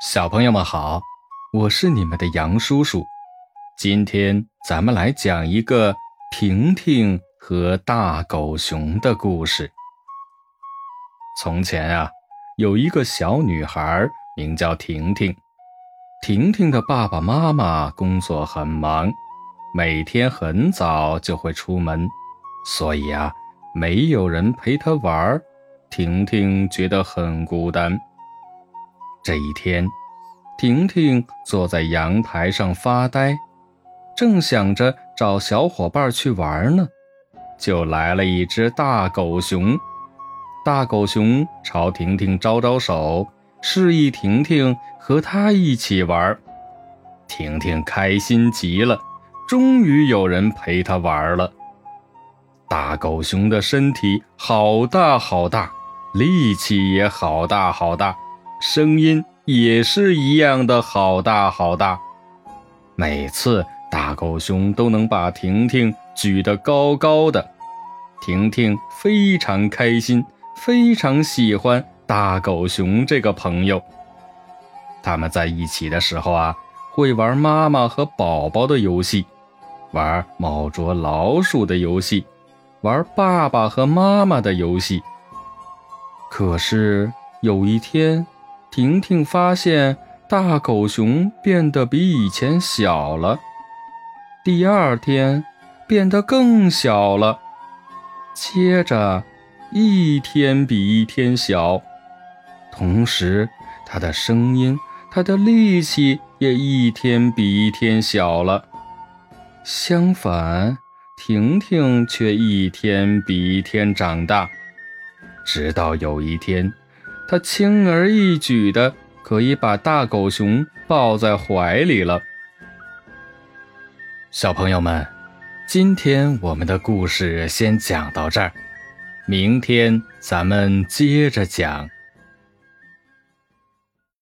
小朋友们好，我是你们的杨叔叔。今天咱们来讲一个婷婷和大狗熊的故事。从前啊，有一个小女孩，名叫婷婷。婷婷的爸爸妈妈工作很忙，每天很早就会出门，所以啊，没有人陪她玩。婷婷觉得很孤单。这一天，婷婷坐在阳台上发呆，正想着找小伙伴去玩呢，就来了一只大狗熊。大狗熊朝婷婷招招手，示意婷婷和他一起玩。婷婷开心极了，终于有人陪她玩了。大狗熊的身体好大好大，力气也好大好大。声音也是一样的好大好大，每次大狗熊都能把婷婷举得高高的，婷婷非常开心，非常喜欢大狗熊这个朋友。他们在一起的时候啊，会玩妈妈和宝宝的游戏，玩猫捉老鼠的游戏，玩爸爸和妈妈的游戏。可是有一天。婷婷发现大狗熊变得比以前小了，第二天变得更小了，接着一天比一天小，同时它的声音、它的力气也一天比一天小了。相反，婷婷却一天比一天长大，直到有一天。他轻而易举的可以把大狗熊抱在怀里了。小朋友们，今天我们的故事先讲到这儿，明天咱们接着讲。